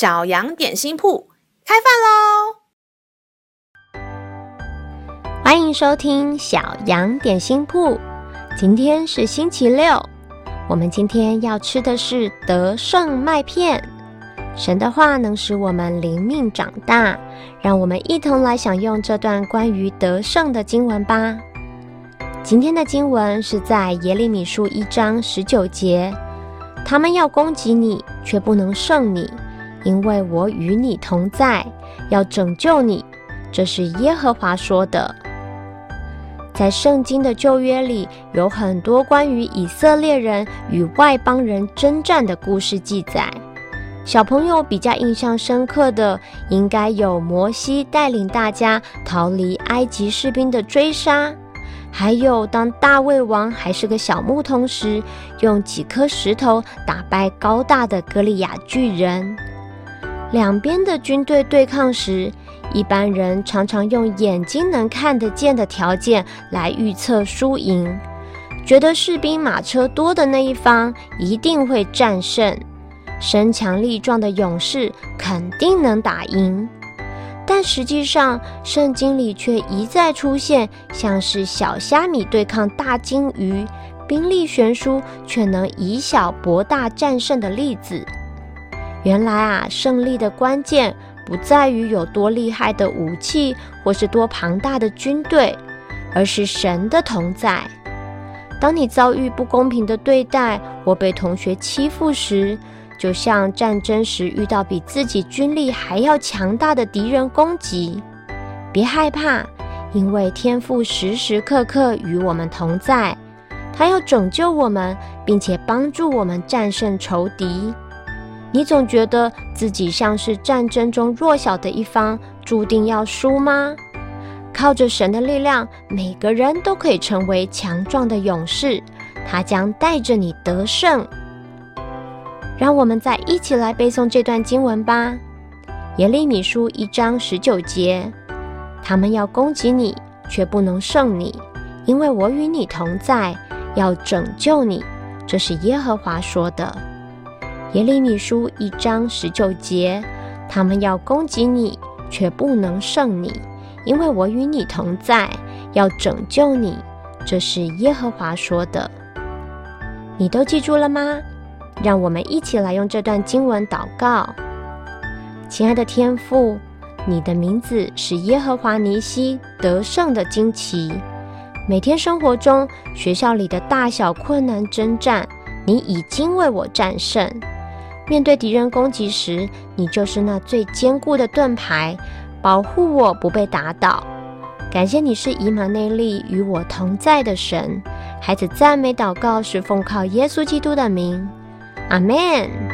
小羊点心铺开饭喽！欢迎收听小羊点心铺。今天是星期六，我们今天要吃的是得胜麦片。神的话能使我们灵命长大，让我们一同来享用这段关于得胜的经文吧。今天的经文是在耶利米书一章十九节。他们要攻击你，却不能胜你，因为我与你同在，要拯救你。这是耶和华说的。在圣经的旧约里，有很多关于以色列人与外邦人征战的故事记载。小朋友比较印象深刻的，应该有摩西带领大家逃离埃及士兵的追杀。还有，当大卫王还是个小牧童时，用几颗石头打败高大的歌利亚巨人。两边的军队对抗时，一般人常常用眼睛能看得见的条件来预测输赢，觉得士兵马车多的那一方一定会战胜，身强力壮的勇士肯定能打赢。但实际上，圣经里却一再出现像是小虾米对抗大鲸鱼，兵力悬殊却能以小博大战胜的例子。原来啊，胜利的关键不在于有多厉害的武器或是多庞大的军队，而是神的同在。当你遭遇不公平的对待或被同学欺负时，就像战争时遇到比自己军力还要强大的敌人攻击，别害怕，因为天父时时刻刻与我们同在，他要拯救我们，并且帮助我们战胜仇敌。你总觉得自己像是战争中弱小的一方，注定要输吗？靠着神的力量，每个人都可以成为强壮的勇士，他将带着你得胜。让我们再一起来背诵这段经文吧，《耶利米书》一章十九节：他们要攻击你，却不能胜你，因为我与你同在，要拯救你。这是耶和华说的。《耶利米书》一章十九节：他们要攻击你，却不能胜你，因为我与你同在，要拯救你。这是耶和华说的。你都记住了吗？让我们一起来用这段经文祷告。亲爱的天父，你的名字是耶和华尼西，得胜的惊奇。每天生活中、学校里的大小困难征战，你已经为我战胜。面对敌人攻击时，你就是那最坚固的盾牌，保护我不被打倒。感谢你是以马内利与我同在的神。孩子赞美祷告是奉靠耶稣基督的名。阿门。